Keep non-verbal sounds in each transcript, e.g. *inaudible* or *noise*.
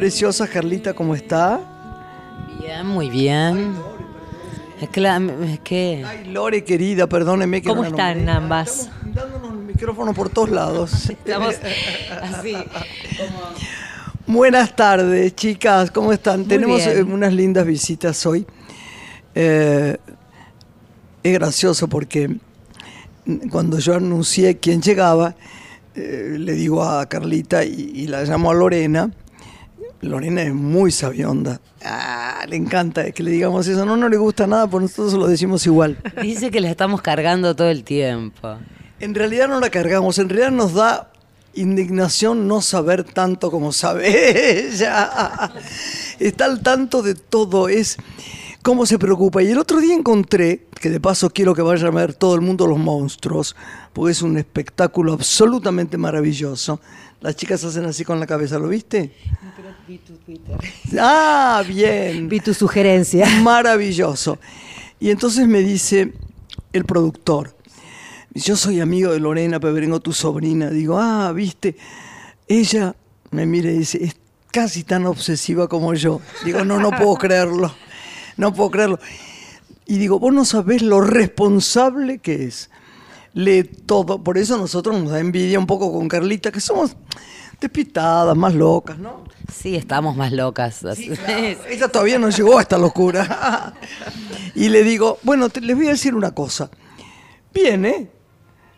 Preciosas. Carlita, ¿cómo está? Bien, muy bien. Es que, la- es que Ay, Lore, querida, perdóneme que ¿Cómo no están nombré. ambas? Estamos dándonos el micrófono por todos lados. *laughs* Estamos así. Buenas tardes, chicas, ¿cómo están? Muy Tenemos bien. eh, unas lindas visitas hoy. Eh, es gracioso porque cuando yo anuncié quién llegaba, eh, le digo a Carlita y, y la llamo a Lorena. Lorena es muy sabionda. Ah, le encanta que le digamos eso. No, no le gusta nada, por nosotros lo decimos igual. dice que la estamos cargando todo el tiempo. En realidad no la cargamos, en realidad nos da indignación no saber tanto como sabe ella. Está al tanto de todo, es cómo se preocupa. Y el otro día encontré, que de paso quiero que vayan a ver todo el mundo los monstruos, porque es un espectáculo absolutamente maravilloso. Las chicas hacen así con la cabeza, ¿lo viste? *laughs* Ah, bien. Vi tu sugerencia. Maravilloso. Y entonces me dice el productor, yo soy amigo de Lorena Peberengo, tu sobrina. Digo, ah, viste, ella me mira y dice, es casi tan obsesiva como yo. Digo, no, no puedo creerlo, no puedo creerlo. Y digo, vos no sabés lo responsable que es. Lee todo, por eso nosotros nos da envidia un poco con Carlita, que somos despistadas, más locas, ¿no? Sí, estamos más locas. así. Ella todavía no llegó a esta locura. y le digo, bueno, te- les voy a decir una cosa. Viene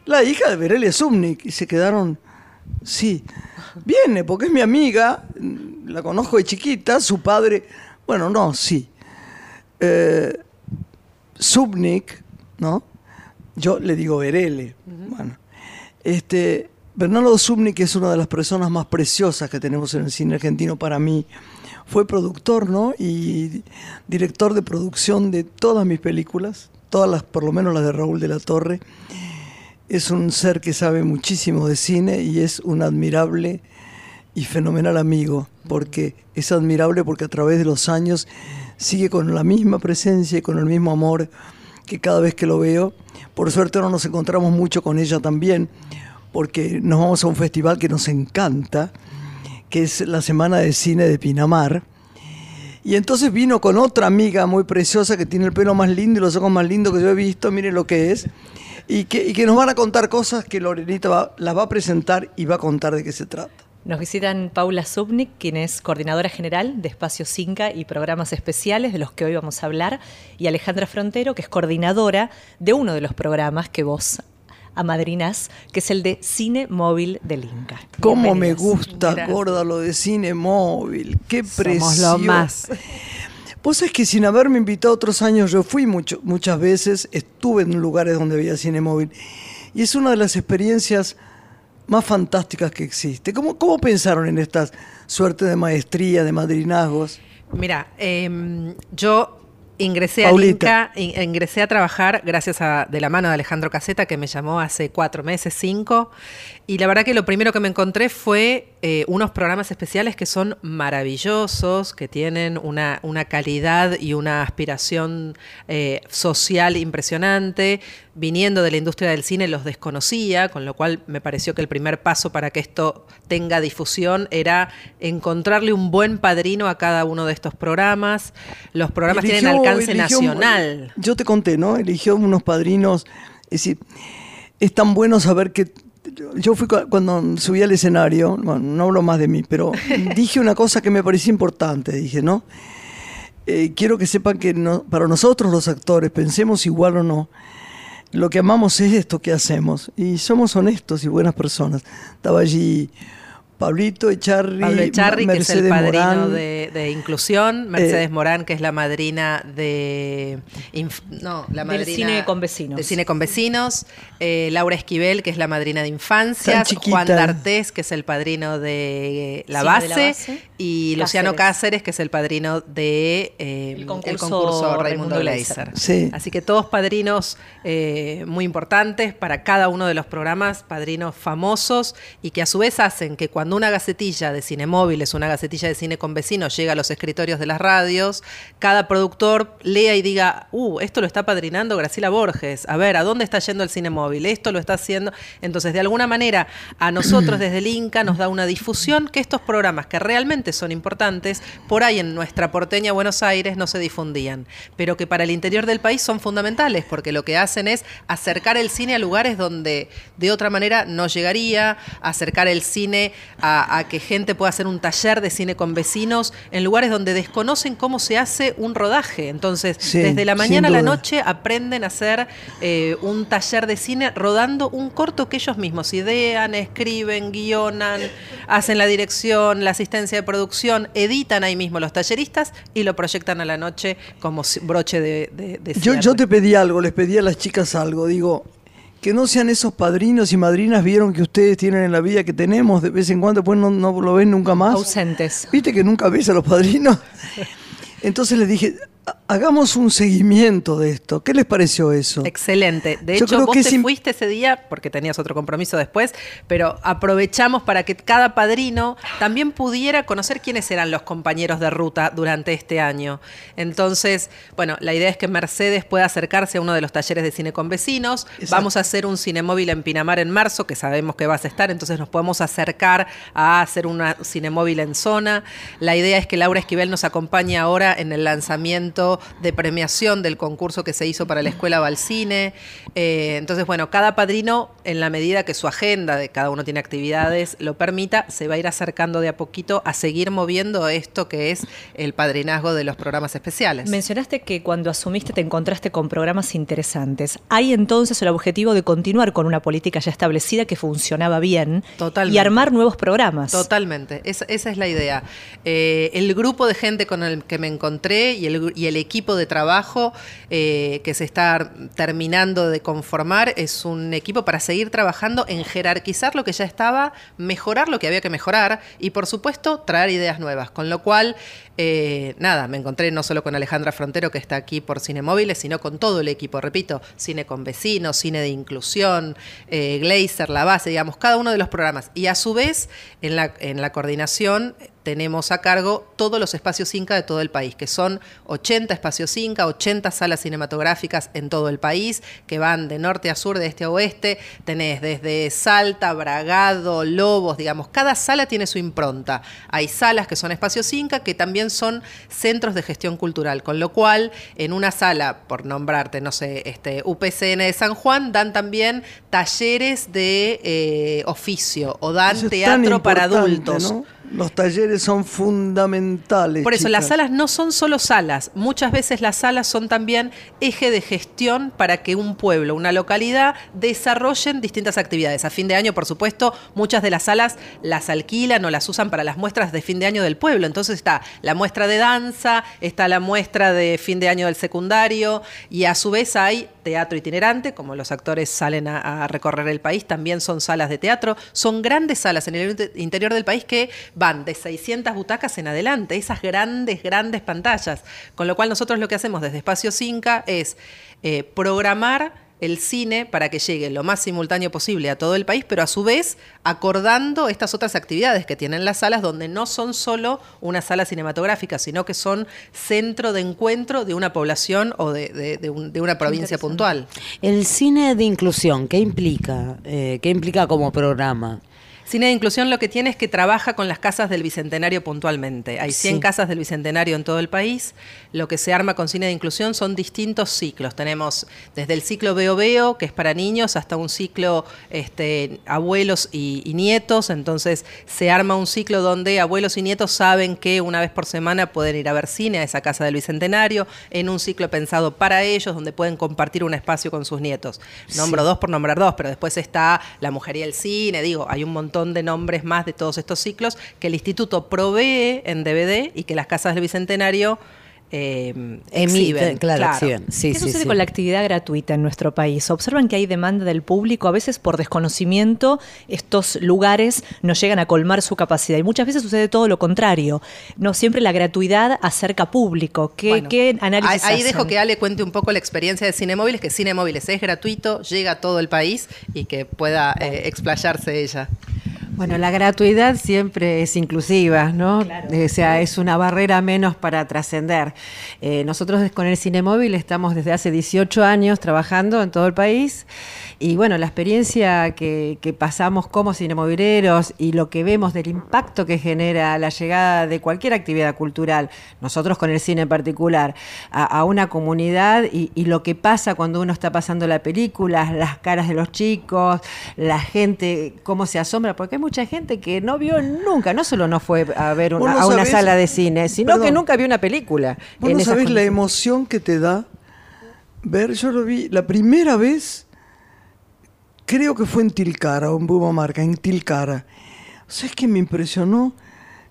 la hija de Berelia Zumnik y se quedaron, sí, viene porque es mi amiga, la conozco de chiquita, su padre, bueno, no, sí. Eh, Zubnik, ¿no? Yo le digo Berele. Bueno, este, Bernardo Zubnik es una de las personas más preciosas que tenemos en el cine argentino para mí. Fue productor, ¿no? Y director de producción de todas mis películas, todas las, por lo menos las de Raúl de la Torre. Es un ser que sabe muchísimo de cine y es un admirable y fenomenal amigo, porque es admirable porque a través de los años sigue con la misma presencia y con el mismo amor que cada vez que lo veo. Por suerte no nos encontramos mucho con ella también, porque nos vamos a un festival que nos encanta, que es la Semana de Cine de Pinamar. Y entonces vino con otra amiga muy preciosa que tiene el pelo más lindo y los ojos más lindos que yo he visto, miren lo que es, y que, nos van a contar cosas que Lorenita las va a presentar y va a contar de qué se trata. Nos visitan Paula Subnik, quien es coordinadora general de Espacio Cinca y programas especiales de los que hoy vamos a hablar, y Alejandra Frontero, que es coordinadora de uno de los programas que vos amadrinás, que es el de Cine Móvil del Inca. Cómo me gusta, Gracias. gorda, lo de cine móvil. Qué Somos precioso. lo más. Vos es que sin haberme invitado otros años, yo fui mucho, muchas veces, estuve en lugares donde había cine móvil. Y es una de las experiencias más fantásticas que existe. ¿Cómo, cómo pensaron en esta suerte de maestría, de madrinazgos? Mira, em, yo ingresé a Inca, in- ingresé a trabajar gracias a de la mano de Alejandro Caseta, que me llamó hace cuatro meses, cinco, y la verdad que lo primero que me encontré fue eh, unos programas especiales que son maravillosos, que tienen una, una calidad y una aspiración eh, social impresionante. Viniendo de la industria del cine los desconocía, con lo cual me pareció que el primer paso para que esto tenga difusión era encontrarle un buen padrino a cada uno de estos programas. Los programas tienen alcance eligió- nacional. Yo te conté, ¿no? Eligió unos padrinos. Es decir, es tan bueno saber que. Yo fui cu- cuando subí al escenario, bueno, no hablo más de mí, pero *laughs* dije una cosa que me parecía importante. Dije, ¿no? Eh, quiero que sepan que no- para nosotros los actores, pensemos igual o no, lo que amamos es esto que hacemos. Y somos honestos y buenas personas. Estaba allí Pablito Echarri, Pablo Echarri, Ma- que es el Mercedes padrino Morán, de, de inclusión, Mercedes Eh, Morán, que es la madrina de inf- no, la Del madrina cine con vecinos. del cine con vecinos, eh, Laura Esquivel, que es la madrina de chiquita. Juan D'Artés, que es el padrino de La, Cine base, de la Base, y Luciano Cáceres. Que es el padrino de eh, El concurso Raimundo Raimundo Gleiser. Sí. Así que todos padrinos eh, muy importantes para cada uno de los programas, padrinos famosos y que a su vez hacen que cuando cuando una gacetilla de cine móviles, una gacetilla de cine con vecinos llega a los escritorios de las radios, cada productor lea y diga, uh, esto lo está padrinando Graciela Borges, a ver, ¿a dónde está yendo el cine móvil? Esto lo está haciendo. Entonces, de alguna manera, a nosotros desde el Inca nos da una difusión que estos programas que realmente son importantes, por ahí en nuestra porteña Buenos Aires no se difundían, pero que para el interior del país son fundamentales, porque lo que hacen es acercar el cine a lugares donde de otra manera no llegaría, acercar el cine a, que gente pueda hacer un taller de cine con vecinos en lugares donde desconocen cómo se hace un rodaje. Entonces, desde la mañana a la noche aprenden a hacer eh, un taller de cine rodando un corto que ellos mismos idean, escriben, guionan, hacen la dirección, la asistencia de producción, editan ahí mismo los talleristas y lo proyectan a la noche como broche de, de, yo, yo te pedí algo, les pedí a las chicas algo, digo, que no sean esos padrinos y madrinas vieron que ustedes tienen en la vida que tenemos de vez en cuando, pues no, no lo ven nunca más. Ausentes. Viste que nunca ves a los padrinos. *laughs* Entonces les dije, hagamos un seguimiento de esto. ¿Qué les pareció eso? Excelente. De hecho, vos te fuiste ese día porque tenías otro compromiso después, pero aprovechamos para que cada padrino también pudiera conocer quiénes eran los compañeros de ruta durante este año. Entonces, bueno, la idea es que Mercedes pueda acercarse a uno de los talleres de cine con vecinos. Vamos a hacer un cinemóvil en Pinamar en marzo, que sabemos que vas a estar, entonces nos podemos acercar a hacer un cinemóvil en zona. La idea es que Laura Esquivel nos acompañe ahora en el lanzamiento de premiación del concurso que se hizo para la Escuela Balcine. Eh, entonces, bueno, cada padrino, en la medida que su agenda de cada uno tiene actividades lo permita, se va a ir acercando de a poquito a seguir moviendo esto que es el padrinazgo de los programas especiales. Mencionaste que cuando asumiste te encontraste con programas interesantes. ¿Hay entonces el objetivo de continuar con una política ya establecida que funcionaba bien y armar nuevos programas? Totalmente, esa, es la idea. Eh, el grupo de gente con el que me encontré y el, y el equipo de trabajo eh, que se está terminando de conformar es un equipo para seguir trabajando en jerarquizar lo que ya estaba, mejorar lo que había que mejorar y por supuesto traer ideas nuevas. Con lo cual, eh, nada, me encontré no solo con Alejandra Frontero que está aquí por Cine Móviles, sino con todo el equipo, repito, cine con vecinos, cine de inclusión, eh, la base, digamos, cada uno de los programas. Y a su vez, en la, en la coordinación tenemos a cargo todos los espacios Inca de todo el país, que son 80 espacios Inca, 80 salas cinematográficas en todo el país, que van de norte a sur, de este a oeste. Tenés desde Salta, Bragado, Lobos, digamos, cada sala tiene su impronta. Hay salas que son espacios Inca, que también son centros de gestión cultural, con lo cual en una sala, por nombrarte, no sé, este, UPCN de San Juan, dan también talleres de eh, oficio o dan teatro para adultos. Los talleres son fundamentales. Por eso, las salas no son solo salas. Muchas veces las salas son también eje de gestión para que un pueblo, una localidad, desarrollen distintas actividades. A fin de año, por supuesto, muchas de las salas las alquilan o las usan para las muestras de fin de año del pueblo. Entonces está la muestra de danza, está la muestra de fin de año del secundario y a su vez hay teatro itinerante, como los actores salen a, recorrer el país, también son salas de teatro. Son grandes salas en el interior del país que van de 600 butacas en adelante, esas grandes, grandes pantallas. Con lo cual nosotros lo que hacemos desde Espacio Cinca es eh, programar el cine para que llegue lo más simultáneo posible a todo el país, pero a su vez acordando estas otras actividades que tienen las salas, donde no son solo una sala cinematográfica, sino que son centro de encuentro de una población o de, una provincia puntual. El cine de inclusión, ¿qué implica? Eh, ¿Qué implica como programa? Cine de Inclusión lo que tiene es que trabaja con las casas del Bicentenario puntualmente. Hay 100 casas del Bicentenario en todo el país. Lo que se arma con Cine de Inclusión son distintos ciclos. Tenemos desde el ciclo Veo Veo, que es para niños, hasta un ciclo este, abuelos y, nietos. Entonces se arma un ciclo donde abuelos y nietos saben que una vez por semana pueden ir a ver cine a esa casa del Bicentenario, en un ciclo pensado para ellos, donde pueden compartir un espacio con sus nietos. Nombro dos por nombrar dos, pero después está La Mujer y el Cine, digo, hay un montón de nombres más de todos estos ciclos que el instituto provee en DVD y que las casas del Bicentenario eh, exhiben. Claro, ¿Qué sucede con la actividad gratuita en nuestro país? Observan que hay demanda del público, a veces por desconocimiento estos lugares no llegan a colmar su capacidad y muchas veces sucede todo lo contrario. No siempre la gratuidad acerca público. ¿Qué, análisis Ahí, dejo que Ale cuente un poco la experiencia de Cinemóviles, que Cinemóviles es gratuito, llega a todo el país y que pueda eh, explayarse ella. Bueno, la gratuidad siempre es inclusiva, ¿no? O sea, es una barrera menos para trascender. Eh, nosotros con el Cine Móvil estamos desde hace 18 años trabajando en todo el país y bueno, la experiencia que, que pasamos como cinemovileros y lo que vemos del impacto que genera la llegada de cualquier actividad cultural, nosotros con el cine en particular, a, a una comunidad y, y lo que pasa cuando uno está pasando la película, las caras de los chicos, la gente, cómo se asombra, porque hay mucha gente que no vio nunca, no solo no fue a ver una- Vos no a una sabés- sala de cine, sino que nunca vio una película. Vos no sabés la emoción que te da ver, yo lo vi la primera vez, creo que fue en Tilcara, o en Bumamarca, en Tilcara. ¿Sabes qué me impresionó?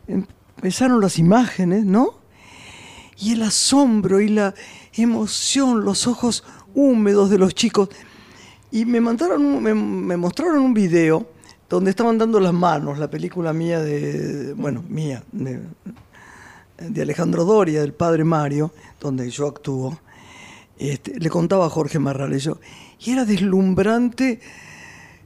Empezaron las imágenes, ¿no? Y el asombro y la emoción, los ojos húmedos de los chicos. Y me mandaron, me, mostraron un video donde estaban dando las manos, la película mía de, bueno, mía, de, de Alejandro Doria, del padre Mario, donde yo actúo, este, le contaba a Jorge Marrales yo, y era deslumbrante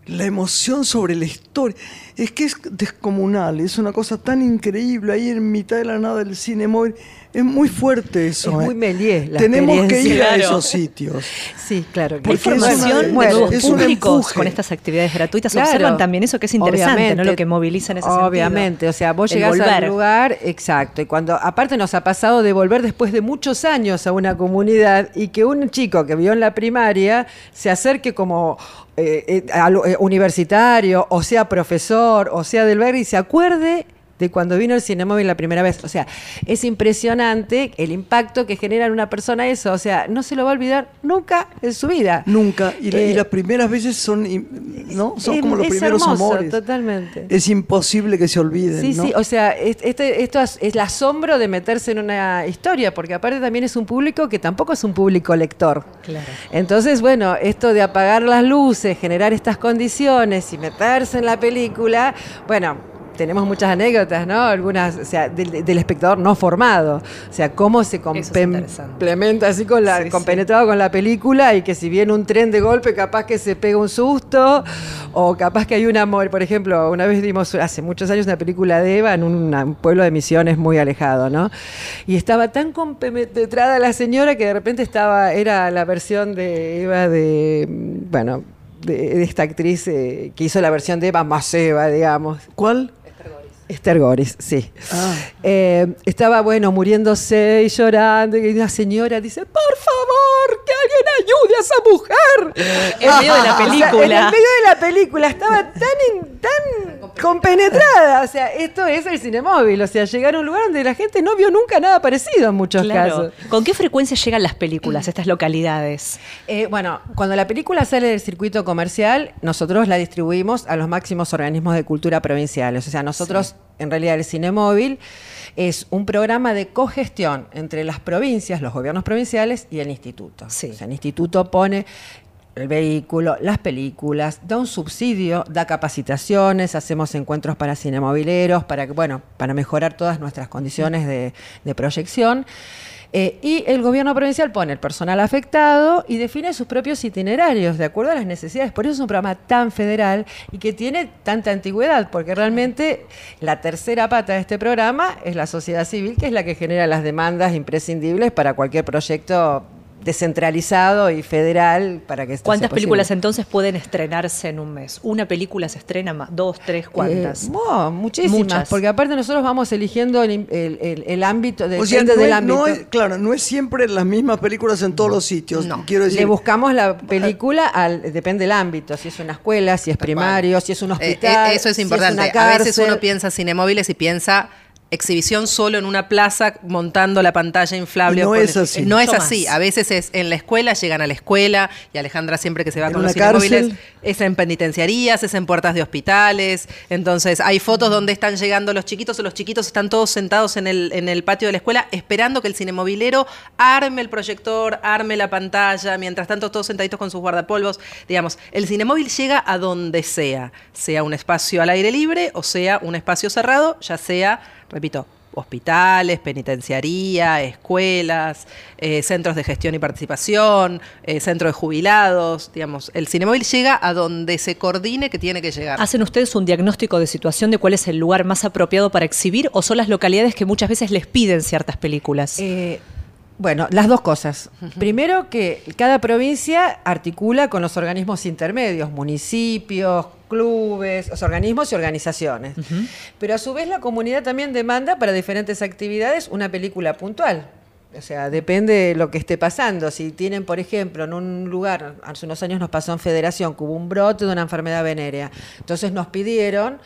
la emoción sobre la historia. Es que es descomunal, es una cosa tan increíble ahí en mitad de la nada del cine móvil. Es muy fuerte eso. Es ¿eh? muy Méliès la Tenemos que ir a esos sitios. Sí, claro. que Hay Porque es una- formación de bueno, nuevos es un públicos empuje. con estas actividades gratuitas. Claro. Observan también eso que es interesante, ¿no? Lo que moviliza en ese sentido. Obviamente, o sea, vos El llegás volver. al lugar, exacto, y cuando aparte nos ha pasado de volver después de muchos años a una comunidad y que un chico que vio en la primaria se acerque como eh, eh, al- eh, universitario, o sea profesor, o sea del barrio y se acuerde de cuando vino el Cinemóvil la primera vez. O sea, es impresionante el impacto que genera en una persona eso. O sea, no se lo va a olvidar nunca en su vida. Nunca. Y, Eh, las primeras veces son, ¿no? son es- como los es primeros hermoso, amores. totalmente. Es imposible que se olviden. Sí, ¿no? sí, o sea, es- este, esto es, es el asombro de meterse en una historia, porque aparte también es un público que tampoco es un público lector. Claro. Entonces, bueno, esto de apagar las luces, generar estas condiciones y meterse en la película, bueno, tenemos muchas anécdotas, ¿no? Algunas, o sea, del, del espectador no formado. O sea, cómo se complementa así con la, Sí, sí. compenetrado con la película y que si viene un tren de golpe, capaz que se pega un susto, o capaz que hay un amor. Por ejemplo, una vez vimos hace muchos años una película de Eva en una- un pueblo de misiones muy alejado, ¿no? Y estaba tan compenetrada la señora que de repente estaba, era la versión de Eva de, mm, bueno, de, de esta actriz eh, que hizo la versión de Eva más Eva, digamos. ¿Cuál? Esther Goris, sí. Ah. Eh, estaba, bueno, muriéndose y llorando. Y una señora dice, por favor, que alguien ayude a esa mujer. En medio de la *laughs* O sea, película. en el medio de la película. Estaba tan, in- tan compenetrada. O sea, esto es el cinemóvil. O sea, llegar a un lugar donde la gente no vio nunca nada parecido en muchos Claro. casos. ¿Con qué frecuencia llegan las películas a estas localidades? Eh, bueno, cuando la película sale del circuito comercial, nosotros la distribuimos a los máximos organismos de cultura provinciales. O sea, nosotros, en realidad, el Cine Móvil es un programa de cogestión entre las provincias, los gobiernos provinciales y el instituto. Sí. O sea, el instituto pone el vehículo, las películas, da un subsidio, da capacitaciones, hacemos encuentros para cinemovileros, para que, bueno, para mejorar todas nuestras condiciones de, de proyección. Eh, y el gobierno provincial pone el personal afectado y define sus propios itinerarios de acuerdo a las necesidades. Por eso es un programa tan federal y que tiene tanta antigüedad, porque realmente la tercera pata de este programa es la sociedad civil, que es la que genera las demandas imprescindibles para cualquier proyecto descentralizado y federal para que esto ¿Cuántas sea películas entonces pueden estrenarse en un mes? ¿Una película se estrena más? ¿Dos, tres, cuántas? Eh, no, muchísimas, Muchas. porque aparte nosotros vamos eligiendo el, el- el- el ámbito, O depende sea, no del es, ámbito. no es- claro, no es siempre las mismas películas en todos los sitios. Quiero decir, Le buscamos la película, al, depende del ámbito, si es una escuela, si es primario, si es un Eh, hospital. eh, eso es si importante. una a veces uno piensa cinemóviles y piensa exhibición solo en una plaza montando la pantalla inflable. No es así. No es así. A veces es en la escuela, llegan a la escuela y Alejandra siempre que se va En con los cinemóviles es en penitenciarías, es en puertas de hospitales. Entonces hay fotos donde están llegando los chiquitos o los chiquitos están todos sentados en el, en el patio de la escuela esperando que el cinemovilero arme el proyector, arme la pantalla, mientras tanto todos sentaditos con sus guardapolvos. Digamos, el cinemóvil llega a donde sea, sea un espacio al aire libre o sea un espacio cerrado, ya sea, repito, hospitales, penitenciaría, escuelas, eh, centros de gestión y participación, eh, centros de jubilados, digamos, el Cinemóvil llega a donde se coordine que tiene que llegar. ¿Hacen ustedes un diagnóstico de situación de cuál es el lugar más apropiado para exhibir o son las localidades que muchas veces les piden ciertas películas? Eh, bueno, las dos cosas. Primero que cada provincia articula con los organismos intermedios, municipios, clubes, los organismos y organizaciones. Pero a su vez la comunidad también demanda para diferentes actividades una película puntual. O sea, depende de lo que esté pasando. Si tienen, por ejemplo, en un lugar, hace unos años nos pasó en Federación, que hubo un brote de una enfermedad venérea. Entonces nos pidieron,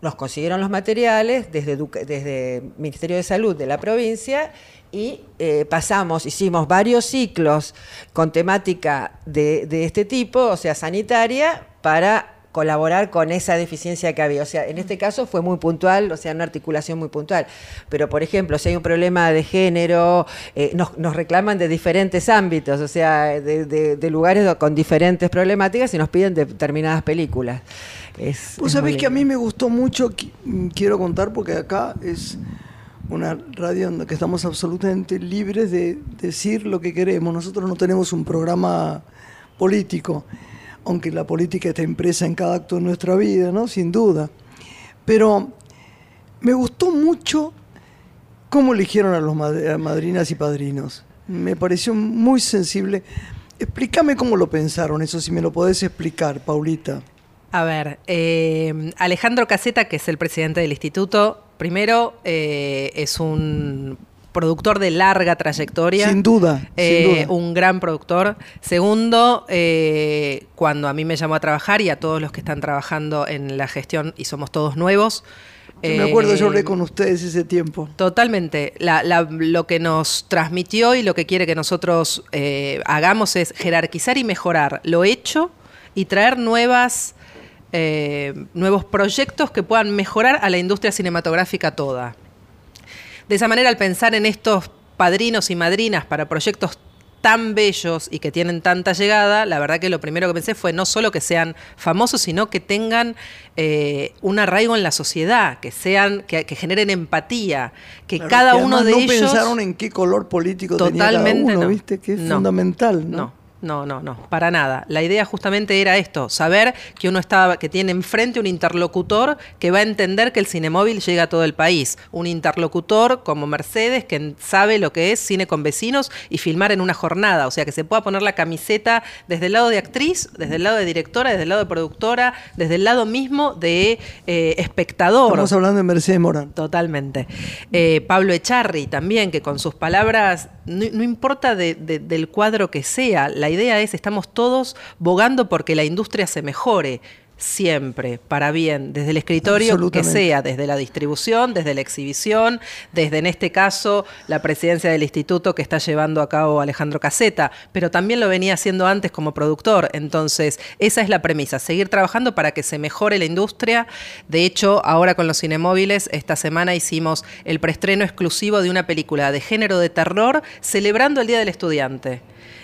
nos consiguieron los materiales desde, desde el Ministerio de Salud de la provincia y eh, pasamos, hicimos varios ciclos con temática de, de, este tipo, o sea, sanitaria, para colaborar con esa deficiencia que había. O sea, en este caso fue muy puntual, o sea, una articulación muy puntual. Pero, por ejemplo, si hay un problema de género, eh, nos, nos, reclaman de diferentes ámbitos, o sea, de, de, de, lugares con diferentes problemáticas y nos piden determinadas películas. Es, Vos sabés que a mí me gustó mucho, quiero contar, porque acá es una radio en la que estamos absolutamente libres de decir lo que queremos. Nosotros no tenemos un programa político, aunque la política está impresa en cada acto de nuestra vida, ¿no? Sin duda. Pero me gustó mucho cómo eligieron a los madrinas y padrinos. Me pareció muy sensible. Explícame cómo lo pensaron, eso si me lo podés explicar, Paulita. A ver, eh, Alejandro Caseta, que es el presidente del instituto, primero eh, es un productor de larga trayectoria. Sin duda, eh, sin duda. Un gran productor. Segundo, eh, cuando a mí me llamó a trabajar y a todos los que están trabajando en la gestión y somos todos nuevos. Me acuerdo, yo hablé con ustedes ese tiempo. Totalmente. La, la, lo que nos transmitió y lo que quiere que nosotros hagamos es jerarquizar y mejorar lo hecho y traer nuevas eh, nuevos proyectos que puedan mejorar a la industria cinematográfica toda. De esa manera, al pensar en estos padrinos y madrinas para proyectos tan bellos y que tienen tanta llegada, la verdad que lo primero que pensé fue no solo que sean famosos, sino que tengan eh, un arraigo en la sociedad, que sean, que, que generen empatía, que Claro, cada que uno de no ellos. pensaron en qué color político tenía cada uno, no. ¿viste? Que es No. fundamental, ¿no? No. No, no, para nada. La idea justamente era esto, saber que uno estaba, que tiene enfrente un interlocutor que va a entender que el cinemóvil llega a todo el país. Un interlocutor como Mercedes que sabe lo que es cine con vecinos y filmar en una jornada. O sea, que se pueda poner la camiseta desde el lado de actriz, desde el lado de directora, desde el lado de productora, desde el lado mismo de eh, espectador. Estamos hablando de Mercedes Morán. Totalmente. Eh, Pablo Echarri también, que con sus palabras, no, no importa de- de- del cuadro que sea, la idea es, estamos todos bogando porque la industria se mejore. Siempre, para bien, desde el escritorio que sea, desde la distribución, desde la exhibición, desde en este caso la presidencia del instituto que está llevando a cabo Alejandro Caseta, pero también lo venía haciendo antes como productor. Entonces, esa es la premisa, seguir trabajando para que se mejore la industria. De hecho, ahora con los cinemóviles, esta semana hicimos el preestreno exclusivo de una película de género de terror celebrando el Día del Estudiante.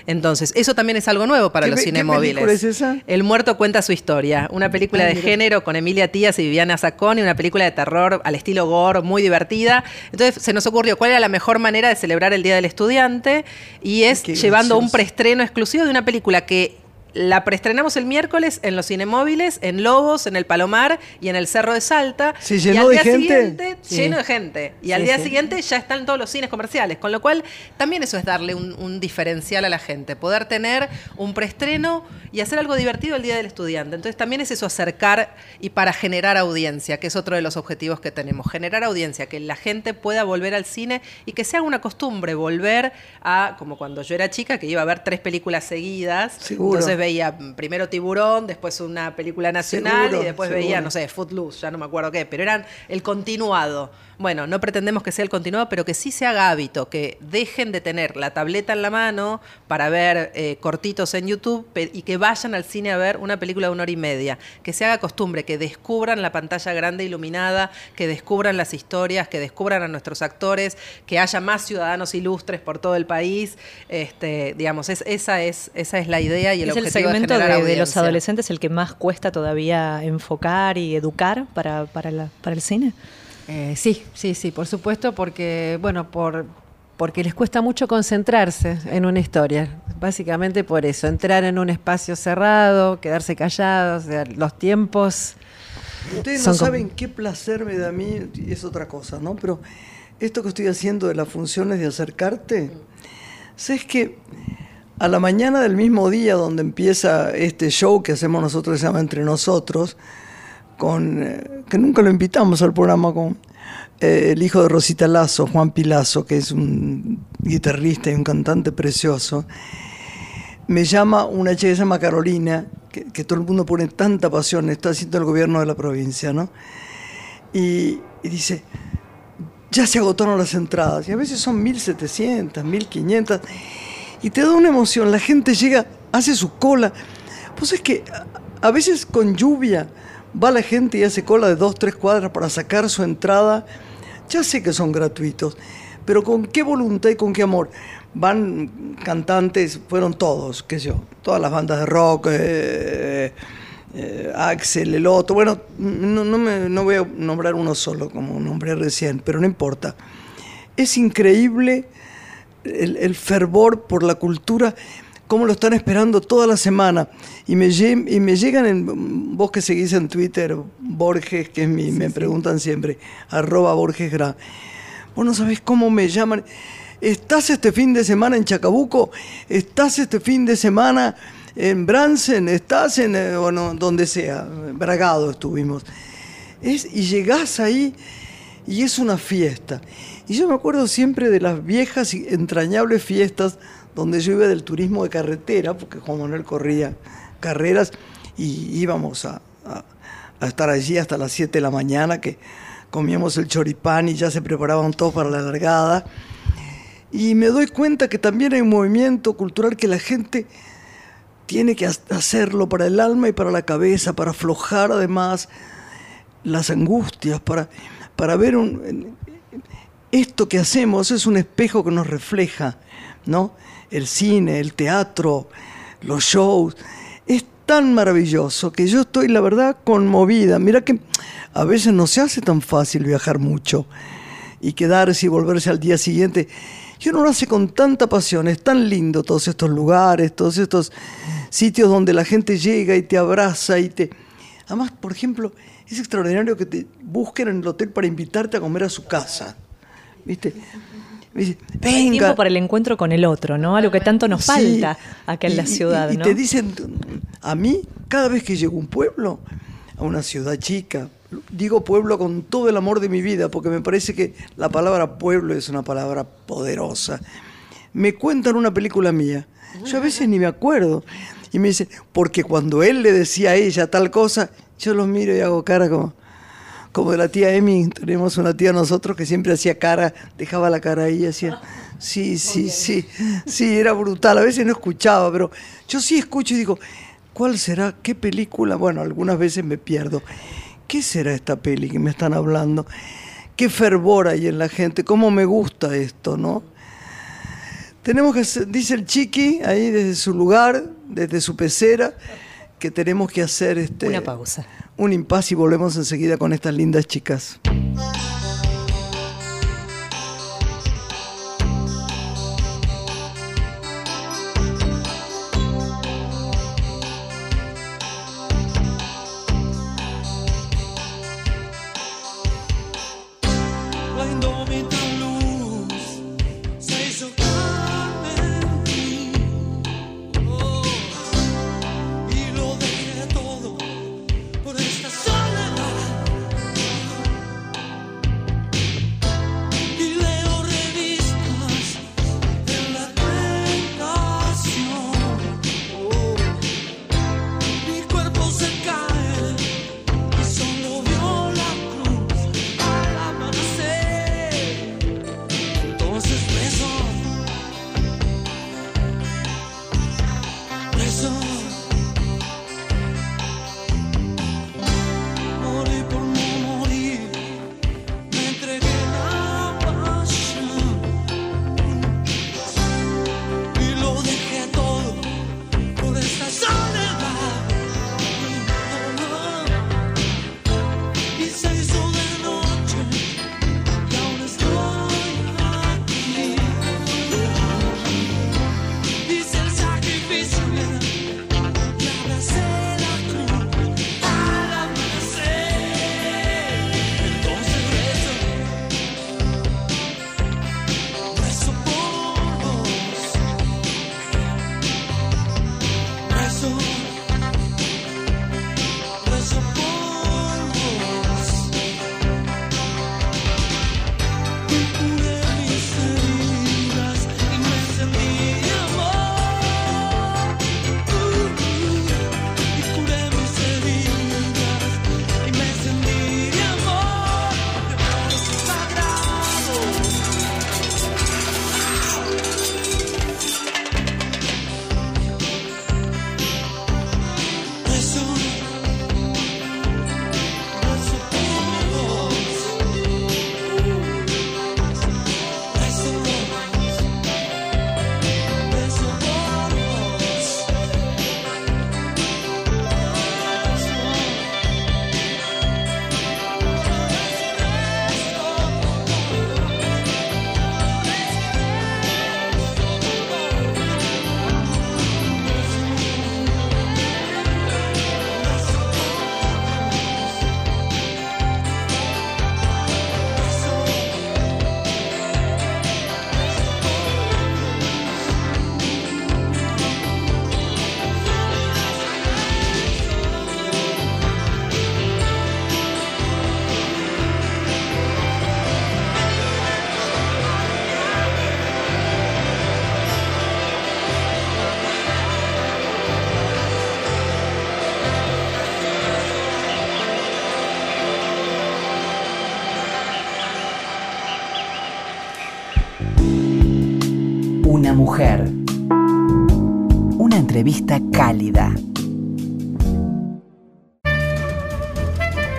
Entonces, eso también es algo nuevo para ¿Qué los qué cinemóviles. película es esa? El muerto cuenta su historia, una película Ah, de mira. género con Emilia Tías y Viviana Sacón y una película de terror al estilo gore, muy divertida. Entonces se nos ocurrió cuál era la mejor manera de celebrar el Día del Estudiante y es Qué llevando un preestreno exclusivo de una película que la preestrenamos el miércoles en los cinemóviles, en Lobos, en el Palomar y en el Cerro de Salta. ¿Se Y llenó al de día gente? siguiente, Sí. lleno de gente. Y al día sí. siguiente ya están todos los cines comerciales. Con lo cual, también eso es darle un, un diferencial a la gente. Poder tener un preestreno y hacer algo divertido el Día del Estudiante. Entonces, también es eso acercar y para generar audiencia, que es otro de los objetivos que tenemos. Generar audiencia, que la gente pueda volver al cine y que sea una costumbre volver a, como cuando yo era chica, que iba a ver tres películas seguidas. Seguro. Entonces veía primero Tiburón, después una película nacional Seguro, y después seguro. veía, no sé, Footloose, ya no me acuerdo qué, pero eran el continuado. Bueno, no pretendemos que sea el continuado, pero que sí se haga hábito, que dejen de tener la tableta en la mano para ver eh, cortitos en YouTube y que vayan al cine a ver una película de una hora y media. Que se haga costumbre, que descubran la pantalla grande iluminada, que descubran las historias, que descubran a nuestros actores, que haya más ciudadanos ilustres por todo el país. Este, digamos, es, esa, es, esa es la idea y el es el objetivo segmento de, de, generar de los adolescentes el que más cuesta todavía enfocar y educar para, para, la- para el cine. Eh, sí, sí, sí, por supuesto, porque, bueno, por, porque les cuesta mucho concentrarse en una historia. Básicamente por eso, entrar en un espacio cerrado, quedarse callados, o sea, los tiempos. Ustedes no saben qué placer me da a mí, es otra cosa, ¿no? Pero esto que estoy haciendo de las funciones de acercarte, ¿sabes que a la mañana del mismo día donde empieza este show que hacemos nosotros, que se llama Entre Nosotros, con, eh, que nunca lo invitamos al programa, con eh, el hijo de Rosita Lazo, Juan Pilazo, que es un guitarrista y un cantante precioso, me llama una chica que se llama Carolina, que, que todo el mundo pone tanta pasión, está haciendo el gobierno de la provincia, ¿no? Y, y dice, ya se agotaron las entradas, y a veces son 1.700, 1.500, y te da una emoción, la gente llega, hace su cola. Pues es que a, a veces con lluvia va la gente y hace cola de dos, tres cuadras para sacar su entrada. Ya sé que son gratuitos, pero con qué voluntad y con qué amor. Van cantantes, fueron todos, qué sé yo, todas las bandas de rock, eh, eh, Axel, el otro, bueno, no, me, no voy a nombrar uno solo como nombré recién, pero no importa. Es increíble el fervor por la cultura, cómo lo están esperando toda la semana. Y me, y me llegan, en, vos que seguís en Twitter, Borges, que es mi, me preguntan siempre, arroba Borges Gra. Vos no sabés cómo me llaman. ¿Estás este fin de semana en Chacabuco? ¿Estás este fin de semana en Bransen? ¿Estás en, eh, bueno, donde sea? Bragado estuvimos. Es, y llegás ahí y es una fiesta. Y yo me acuerdo siempre de las viejas y entrañables fiestas donde yo iba del turismo de carretera, porque Juan Manuel corría carreras y íbamos a, estar allí hasta las 7 de la mañana, que comíamos el choripán y ya se preparaban todos para la largada. Y me doy cuenta que también hay un movimiento cultural que la gente tiene que ha- hacerlo para el alma y para la cabeza, para aflojar además las angustias, para, para ver un, esto que hacemos es un espejo que nos refleja, ¿no? El cine, el teatro, los shows. Es tan maravilloso que yo estoy, la verdad, conmovida. Mira que a veces no se hace tan fácil viajar mucho y quedarse y volverse al día siguiente. Y uno lo hace con tanta pasión, es tan lindo todos estos lugares, todos estos sitios donde la gente llega y te abraza y te... Además, por ejemplo, es extraordinario que te busquen en el hotel para invitarte a comer a su casa. ¿Viste? Me dice, venga. tiempo para el encuentro con el otro, ¿no? Algo que tanto nos Sí. falta acá en Y- la y- ciudad, y, ¿no? te dicen, a mí, cada vez que llego a un pueblo, a una ciudad chica, digo pueblo con todo el amor de mi vida, porque me parece que la palabra pueblo es una palabra poderosa. Me cuentan una película mía. Yo a veces ni me acuerdo. Y me dicen, porque cuando él le decía a ella tal cosa, yo los miro y hago cara como, como de la tía Emi, tenemos una tía nosotros que siempre hacía cara, dejaba la cara ahí y hacía, sí, sí, sí, sí, era brutal, a veces no escuchaba, pero yo sí escucho y digo, ¿cuál será? ¿Qué película? Bueno, algunas veces me pierdo. ¿Qué será esta peli que me están hablando? ¿Qué fervor hay en la gente? ¿Cómo me gusta esto, no? Tenemos que, hacer- dice el chiqui, ahí desde su lugar, desde su pecera, que tenemos que hacer este, Una pausa. un impasse y volvemos enseguida con estas lindas chicas.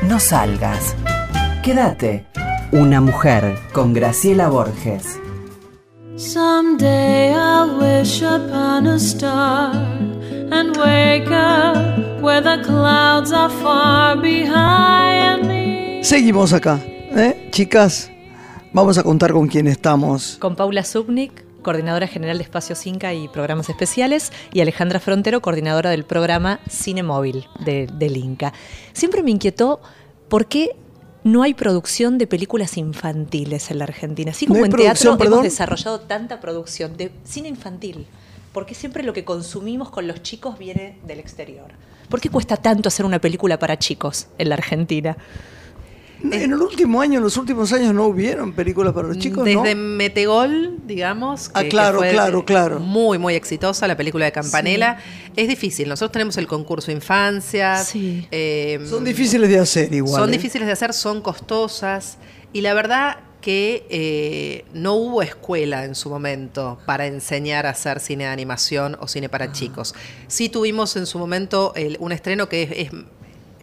No salgas. Quédate. Una mujer con Graciela Borges. Someday I'll wish upon a star and wake up where the clouds are far behind me. Seguimos acá, ¿eh? Chicas, vamos a contar con quién estamos. Con Paula Subnik, coordinadora general de Espacios Inca y programas especiales, y Alejandra Frontero, coordinadora del programa Cine Móvil de- del Inca. Siempre me inquietó por qué no hay producción de películas infantiles en la Argentina. Así ¿No como en teatro perdón? hemos desarrollado tanta producción de cine infantil. Porque siempre lo que consumimos con los chicos viene del exterior. ¿Por qué cuesta tanto hacer una película para chicos en la Argentina? En el último año, en los últimos años no hubieron películas para los chicos, Desde ¿no? Metegol, digamos. Ah, claro, claro, claro. Muy, muy exitosa la película de Campanella. Es difícil. Nosotros tenemos el concurso Infancia. Sí. eh, Son difíciles de hacer igual. Son ¿eh? difíciles de hacer, son costosas. Y la verdad que eh, no hubo escuela en su momento para enseñar a hacer cine de animación o cine Ah. para chicos. Sí tuvimos en su momento el- un estreno que es, es-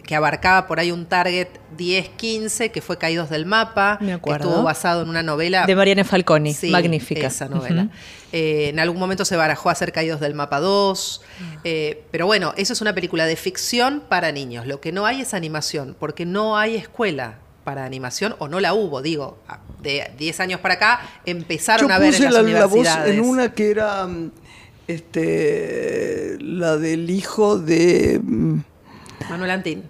que abarcaba por ahí un target 10-15, que fue Caídos del Mapa, Me que acuerdo. estuvo basado en una novela De Mariana Falconi, Sí, magnífica. Esa novela. Eh, en algún momento se barajó hacer Caídos del Mapa 2. eh, pero bueno, eso es una película de ficción para niños. Lo que no hay es animación, porque no hay escuela para animación, o no la hubo, digo. a- De 10 años para acá empezaron Yo a ver puse en las la, la voz universidades. en una que era mm, este la del hijo de mm, Manuel Antín.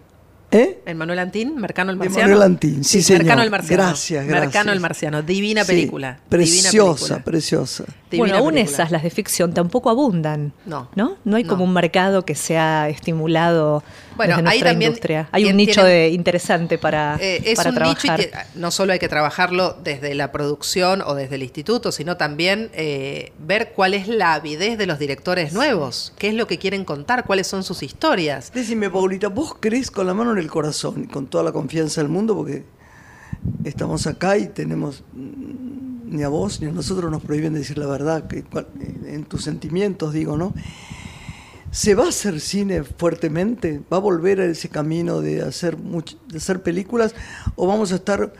¿Eh? En Manuel Antín, Mercano el Marciano. Manuel Antín, sí, señor. Mercano el Marciano. Gracias, gracias. Mercano el Marciano. Divina Sí, película. preciosa, divina película. preciosa. Divina bueno, aún película. esas, las de ficción, tampoco abundan. No. ¿No? No hay No. como un mercado que sea estimulado Bueno, desde ahí nuestra también industria. Hay un nicho tienen- de interesante para, Eh, es para un nicho y trabajar. que ah, no solo hay que trabajarlo desde la producción o desde el instituto, sino también eh, ver cuál es la avidez de los directores nuevos, qué es lo que quieren contar, cuáles son sus historias. Decime, Paulita, ¿vos crees con la mano en el corazón y con toda la confianza del mundo? Porque estamos acá y tenemos, mm, ni a vos ni a nosotros nos prohíben decir la verdad, que, cual- en tus sentimientos digo, ¿no? ¿Se va a hacer cine fuertemente? ¿Va a volver a ese camino de hacer, de hacer películas? ¿O vamos a estar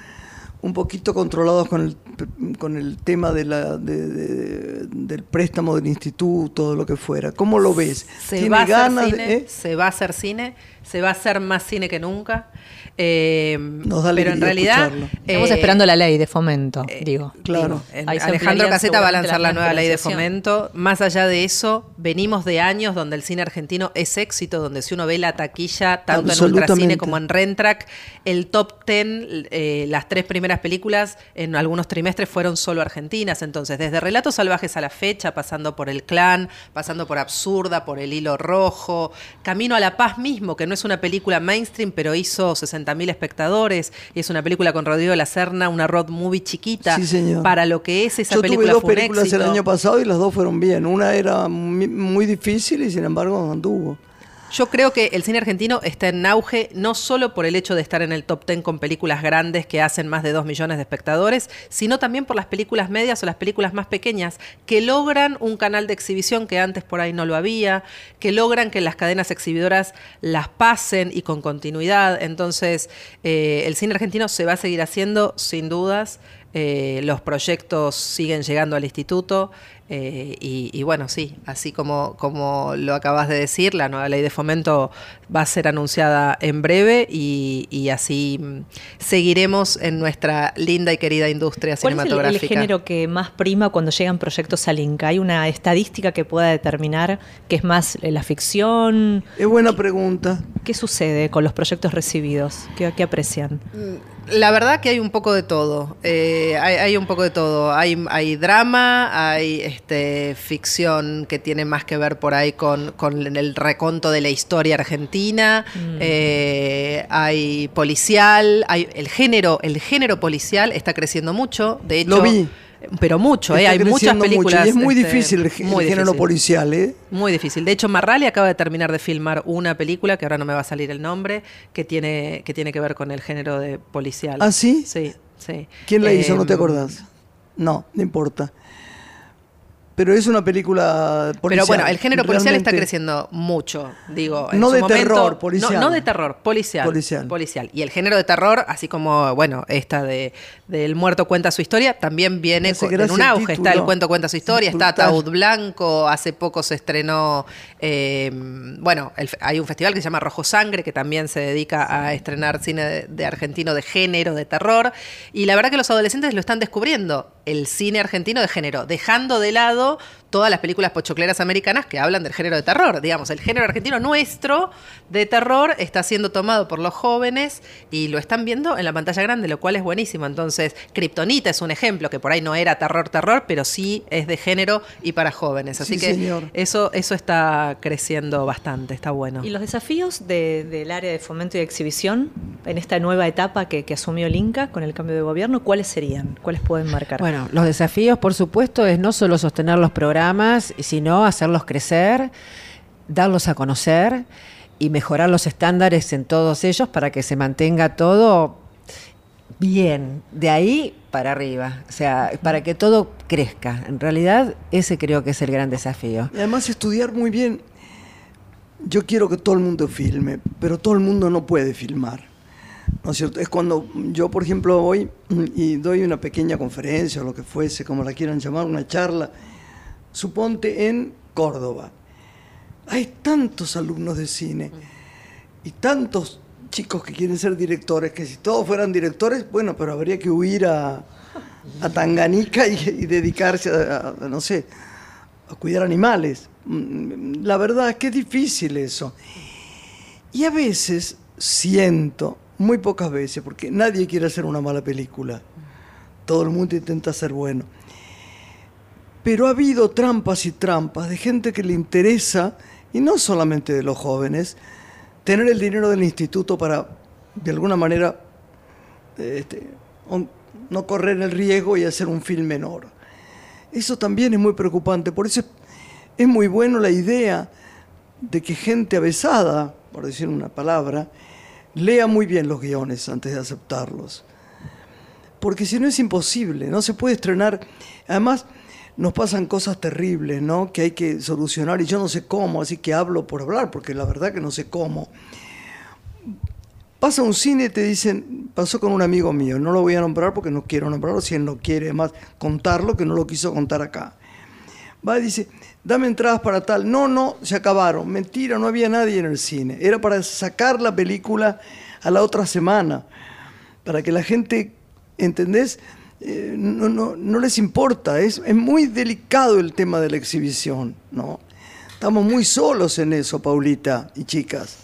un poquito controlados con el, con el tema de la, de- de- del préstamo del instituto, lo que fuera? ¿Cómo lo ves? Se ¿Tiene va a ganas cine, eh? se va a hacer cine, se va a hacer más cine que nunca. Eh, Nos da pero en realidad escucharlo. Estamos eh, esperando la ley de fomento, digo. Claro. Ahí Alejandro Caseta va a lanzar la las nueva ley de fomento. Más allá de eso, venimos de años donde el cine argentino es éxito, donde si uno ve la taquilla, tanto en. Ultracine como en Rentrack, el top ten, eh, las tres primeras películas en algunos trimestres fueron solo argentinas. Entonces, desde Relatos Salvajes a la fecha, pasando por El Clan, pasando por Absurda, por El Hilo Rojo, Camino a la Paz mismo, que no es una película mainstream, pero hizo 60.000 espectadores, y es una película con Rodrigo de la Serna, una road movie chiquita, Sí, señor. para lo que es esa Yo película tuve dos películas el año pasado y las dos fueron bien. Una era muy difícil y sin embargo anduvo. Yo creo que el cine argentino está en auge no solo por el hecho de estar en el top 10 con películas grandes que hacen más de 2 millones de espectadores, sino también por las películas medias o las películas más pequeñas que logran un canal de exhibición que antes por ahí no lo había, que logran que las cadenas exhibidoras las pasen y con continuidad. Entonces, eh, el cine argentino se va a seguir haciendo sin dudas. Eh, los proyectos siguen llegando al instituto eh, y, y bueno, sí, así como, como lo acabas de decir, la nueva ley de fomento va a ser anunciada en breve y, y así mm, seguiremos en nuestra linda y querida industria ¿Cuál es el- el, cinematográfica. género que más prima cuando llegan proyectos al Inca? ¿Hay una estadística que pueda determinar que es más eh, la ficción? Es buena pregunta. ¿Qué sucede con los proyectos recibidos? ¿Qué, qué aprecian? La verdad que hay un poco de todo. Eh, hay, hay un poco de todo. Hay, hay drama, hay este, ficción que tiene más que ver por ahí con, con el reconto de la historia argentina. Eh, hay policial, hay el género, el género policial está creciendo mucho. De hecho, Lo vi. Pero mucho. eh, hay muchas mucho películas. y es muy este, difícil el, gé- muy el género difícil. policial, ¿eh? Muy difícil. De hecho, Marrali acaba de terminar de filmar una película, que ahora no me va a salir el nombre, que tiene, que tiene que ver con el género de policial. ¿Ah, sí? Sí, sí. ¿Quién la hizo? ¿No te Em, acordás? No, no importa. Pero es una película policial. Pero bueno, el género policial está creciendo mucho, digo. en No su de momento- terror, policial. No, no de terror, policial, Policial. policial. Y el género de terror, así como, bueno, esta de del muerto cuenta su historia, también viene con- en un el auge. Está el cuento cuenta su historia, está. Ataúd Blanco, hace poco se estrenó, eh, bueno, el hay un festival que se llama Rojo Sangre, que también se dedica a estrenar cine de, de argentino de género, de terror. Y la verdad que los adolescentes lo están descubriendo, el cine argentino de género, dejando de lado todo, todas las películas pochocleras americanas que hablan del género de terror. Digamos, el género argentino nuestro de terror está siendo tomado por los jóvenes y lo están viendo en la pantalla grande, lo cual es buenísimo. Entonces, Kryptonita es un ejemplo que por ahí no era terror, terror, pero sí es de género y para jóvenes. Así Sí, que señor. eso, eso está creciendo bastante, está bueno. ¿Y los desafíos de- del área de fomento y exhibición en esta nueva etapa que, que asumió el Inca con el cambio de gobierno, cuáles serían? ¿Cuáles pueden marcar? Bueno, los desafíos, por supuesto, es no solo sostener los programas, sino hacerlos crecer, darlos a conocer y mejorar los estándares en todos ellos para que se mantenga todo bien, de ahí para arriba, o sea, para que todo crezca. En realidad, ese creo que es el gran desafío. Y además estudiar muy bien. Yo quiero que todo el mundo filme, pero todo el mundo no puede filmar. ¿No es cierto? Es cuando yo, por ejemplo, voy y doy una pequeña conferencia o lo que fuese, como la quieran llamar, una charla, suponte en Córdoba. Hay tantos alumnos de cine y tantos chicos que quieren ser directores, que si todos fueran directores, bueno, pero habría que huir a, Tanganica y, dedicarse a, a, no sé, a cuidar animales. Mm, La verdad es que es difícil eso. Y a veces siento, muy pocas veces, porque nadie quiere hacer una mala película. Todo el mundo intenta ser bueno. Pero ha habido trampas y trampas de gente que le interesa, y no solamente de los jóvenes, tener el dinero del instituto para, de alguna manera, este, no correr el riesgo y hacer un film menor. Eso también es muy preocupante. Por eso es, es muy bueno la idea de que gente avesada, por decir una palabra, lea muy bien los guiones antes de aceptarlos. Porque si no es imposible, no se puede estrenar. Además, nos pasan cosas terribles, ¿no? Que hay que solucionar y yo no sé cómo, así que hablo por hablar, porque la verdad que no sé cómo. Pasa un cine te dicen, pasó con un amigo mío, no lo voy a nombrar porque no quiero nombrarlo, si él no quiere más contarlo, que no lo quiso contar acá. Va y dice, dame entradas para tal. No, no, se acabaron. Mentira, no había nadie en el cine. Era para sacar la película a la otra semana, para que la gente, ¿entendés? Eh, no, no, no les importa. Es, es muy delicado el tema de la exhibición, ¿no? Estamos muy solos en eso, Paulita y chicas.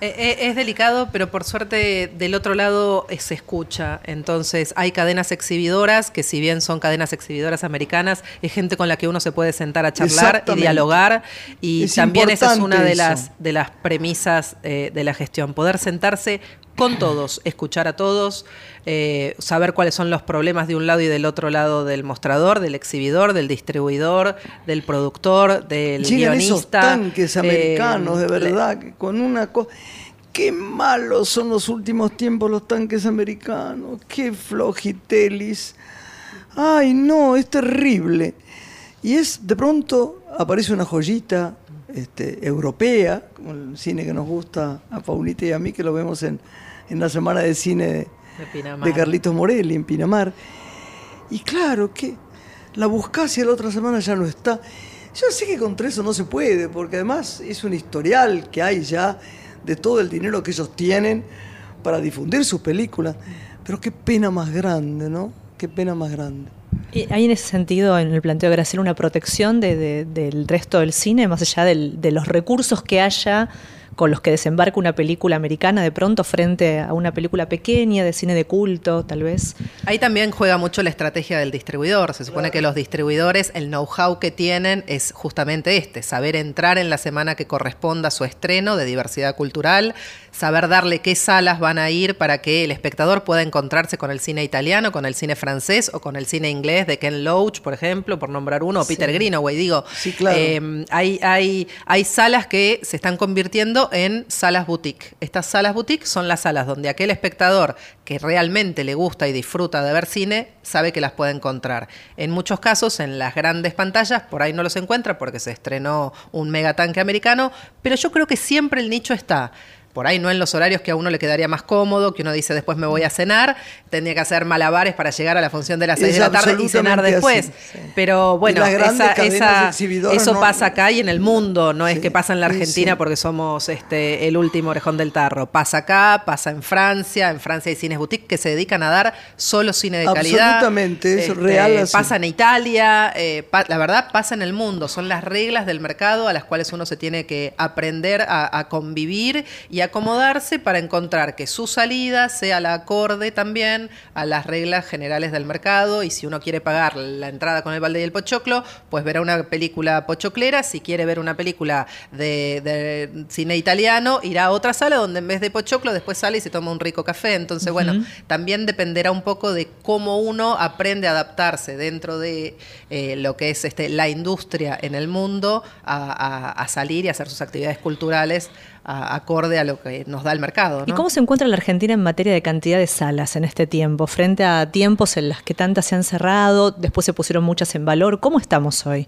Eh, eh, es delicado, pero por suerte del otro lado se escucha. Entonces hay cadenas exhibidoras que si bien son cadenas exhibidoras americanas, es gente con la que uno se puede sentar a charlar y dialogar. Y Es también esa es una de eso. las, de las premisas eh, de la gestión, poder sentarse con todos, escuchar a todos, eh, saber cuáles son los problemas de un lado y del otro lado del mostrador, del exhibidor, del distribuidor, del productor, del Llegan esos tanques eh, americanos, de verdad, que con una cosa... Qué malos son los últimos tiempos los tanques americanos, qué flojitelis. Ay, no, es terrible. Y es, de pronto, aparece una joyita este, europea, como el cine que nos gusta a Paulita y a mí, que lo vemos en, en la semana de cine de, De Carlitos Morelli en Pinamar. Y claro, que la buscás y la otra semana ya no está. Yo sé que contra eso no se puede, porque además es un historial que hay ya de todo el dinero que ellos tienen para difundir sus películas. Pero qué pena más grande, ¿no? Qué pena más grande. ¿Y ¿Hay en ese sentido, en el planteo de Graciela, una protección de- de- del resto del cine, más allá del- de los recursos que haya con los que desembarca una película americana de pronto frente a una película pequeña de cine de culto, tal vez? Ahí también juega mucho la estrategia del distribuidor. Se supone que los distribuidores, el know-how que tienen es justamente este, saber entrar en la semana que corresponda a su estreno de diversidad cultural, saber darle qué salas van a ir para que el espectador pueda encontrarse con el cine italiano, con el cine francés o con el cine inglés de Ken Loach, por ejemplo, por nombrar uno, o Peter Greenaway, digo. Sí, claro. Eh, hay, hay, hay salas que se están convirtiendo en salas boutique. Estas salas boutique son las salas donde aquel espectador que realmente le gusta y disfruta de ver cine sabe que las puede encontrar. En muchos casos, en las grandes pantallas, por ahí no los encuentra porque se estrenó un megatanque americano, pero yo creo que siempre el nicho está. Por ahí no en los horarios que a uno le quedaría más cómodo, que uno dice después me voy a cenar, tendría que hacer malabares para llegar a la función de las 6 Es de la tarde y cenar después. así, Pero bueno, esa- esa- eso no- pasa acá y en el mundo, no es que pasa en la Argentina sí. porque somos este, el último orejón del tarro. Pasa acá, pasa en Francia, en Francia hay cines boutique que se dedican a dar solo cine de calidad. Absolutamente, es Este, real así. Pasa en Italia, eh, pa- la verdad pasa en el mundo, son las reglas del mercado a las cuales uno se tiene que aprender a, a convivir y acomodarse para encontrar que su salida sea la acorde también a las reglas generales del mercado. Y si uno quiere pagar la entrada con el balde y el pochoclo, pues verá una película pochoclera, si quiere ver una película de, de cine italiano, irá a otra sala donde en vez de pochoclo después sale y se toma un rico café, entonces bueno, también dependerá un poco de cómo uno aprende a adaptarse dentro de eh, lo que es este, la industria en el mundo a, a- a salir y hacer sus actividades culturales a- acorde a lo que nos da el mercado. ¿Y cómo se encuentra la Argentina en materia de cantidad de salas en este tiempo? Frente a tiempos en las que tantas se han cerrado, después se pusieron muchas en valor. ¿Cómo estamos hoy?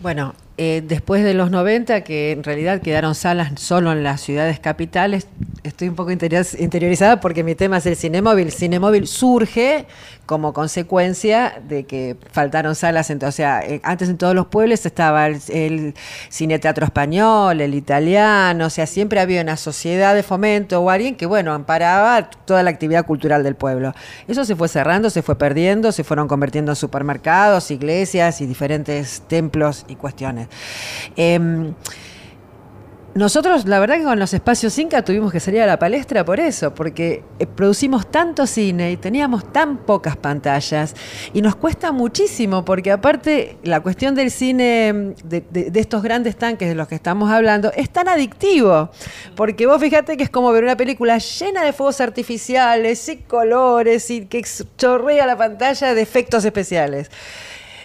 Bueno, eh, después de los 90, que en realidad quedaron salas solo en las ciudades capitales, estoy un poco interior- interiorizada porque mi tema es el cinemóvil. Cinemóvil surge como consecuencia de que faltaron salas. En, o sea, eh, antes en todos los pueblos estaba el, el cine teatro español, el italiano, o sea, siempre había una sociedad de fomento o alguien que, bueno, amparaba toda la actividad cultural del pueblo. Eso se fue cerrando, se fue perdiendo, se fueron convirtiendo en supermercados, iglesias y diferentes templos y cuestiones. Em, nosotros, la verdad que con los espacios Inca tuvimos que salir a la palestra por eso, porque eh, producimos tanto cine y teníamos tan pocas pantallas y nos cuesta muchísimo, porque aparte la cuestión del cine, mm, de, de- estos grandes tanques de los que estamos hablando, es tan adictivo, porque vos fíjate que es como ver una película llena de fuegos artificiales y colores y que chorrea la pantalla de efectos especiales.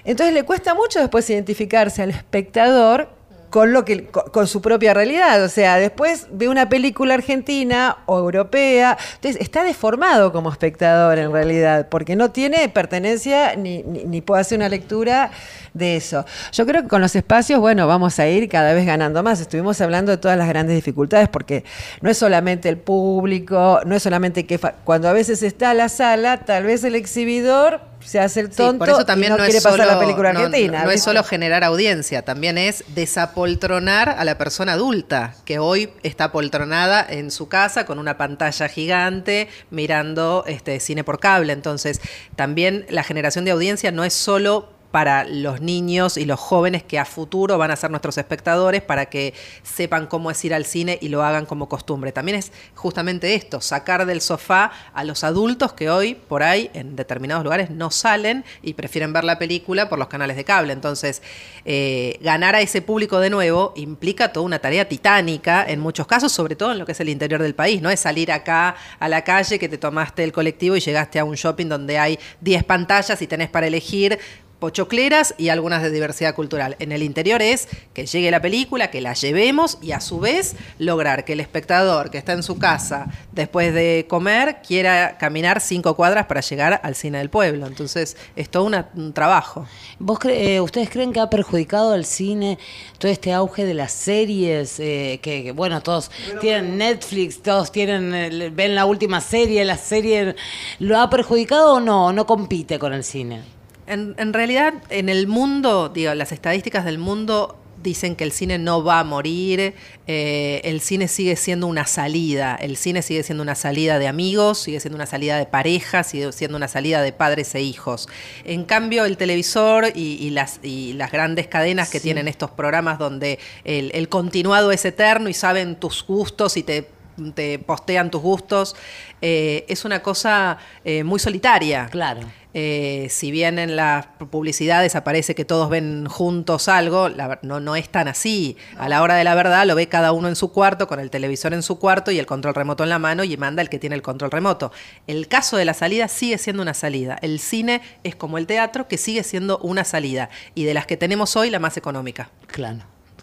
Entonces le cuesta mucho después identificarse al espectador con lo que con, su propia realidad, o sea, después ve una película argentina o europea, entonces está deformado como espectador en realidad, porque no tiene pertenencia ni, ni, ni puede hacer una lectura de eso. Yo creo que con los espacios, bueno, vamos a ir cada vez ganando más. Estuvimos hablando de todas las grandes dificultades, porque no es solamente el público, no es solamente que cuando a veces está la sala, tal vez el exhibidor se hace el Sí, tonto por eso también y no, no, quiere es pasar solo, la película no- argentina. no es solo generar audiencia, también es desapoltronar a la persona adulta, que hoy está apoltronada en su casa con una pantalla gigante mirando este cine por cable. Entonces, también la generación de audiencia no es solo para los niños y los jóvenes que a futuro van a ser nuestros espectadores para que sepan cómo es ir al cine y lo hagan como costumbre. También es justamente esto, sacar del sofá a los adultos que hoy por ahí en determinados lugares no salen y prefieren ver la película por los canales de cable. Entonces, eh, ganar a ese público de nuevo implica toda una tarea titánica en muchos casos, sobre todo en lo que es el interior del país. No es salir acá a la calle que te tomaste el colectivo y llegaste a un shopping donde hay 10 pantallas y tenés para elegir pochocleras y algunas de diversidad cultural. En el interior es que llegue la película, que la llevemos y a su vez lograr que el espectador que está en su casa después de comer quiera caminar cinco cuadras para llegar al cine del pueblo. Entonces es todo una- un trabajo. ¿Vos cre- eh, ¿Ustedes creen que ha perjudicado al cine todo este auge de las series? eh, que, que, bueno, todos tienen Netflix, todos tienen eh, ven la última serie, la serie. ¿Lo ha perjudicado o no? ¿No compite con el cine? En, en realidad, en el mundo, digo, las estadísticas del mundo dicen que el cine no va a morir, eh, el cine sigue siendo una salida, el cine sigue siendo una salida de amigos, sigue siendo una salida de parejas, sigue siendo una salida de padres e hijos. En cambio, el televisor y, y las, y las grandes cadenas que tienen estos programas donde el, el continuado es eterno y saben tus gustos y te te postean tus gustos, eh, es una cosa eh, muy solitaria. Claro. Eh, si bien en las publicidades aparece que todos ven juntos algo, la no, no es tan así. A la hora de la verdad lo ve cada uno en su cuarto, con el televisor en su cuarto y el control remoto en la mano y manda el que tiene el control remoto. El caso de la salida sigue siendo una salida. El cine es como el teatro que sigue siendo una salida y de las que tenemos hoy la más económica. Claro,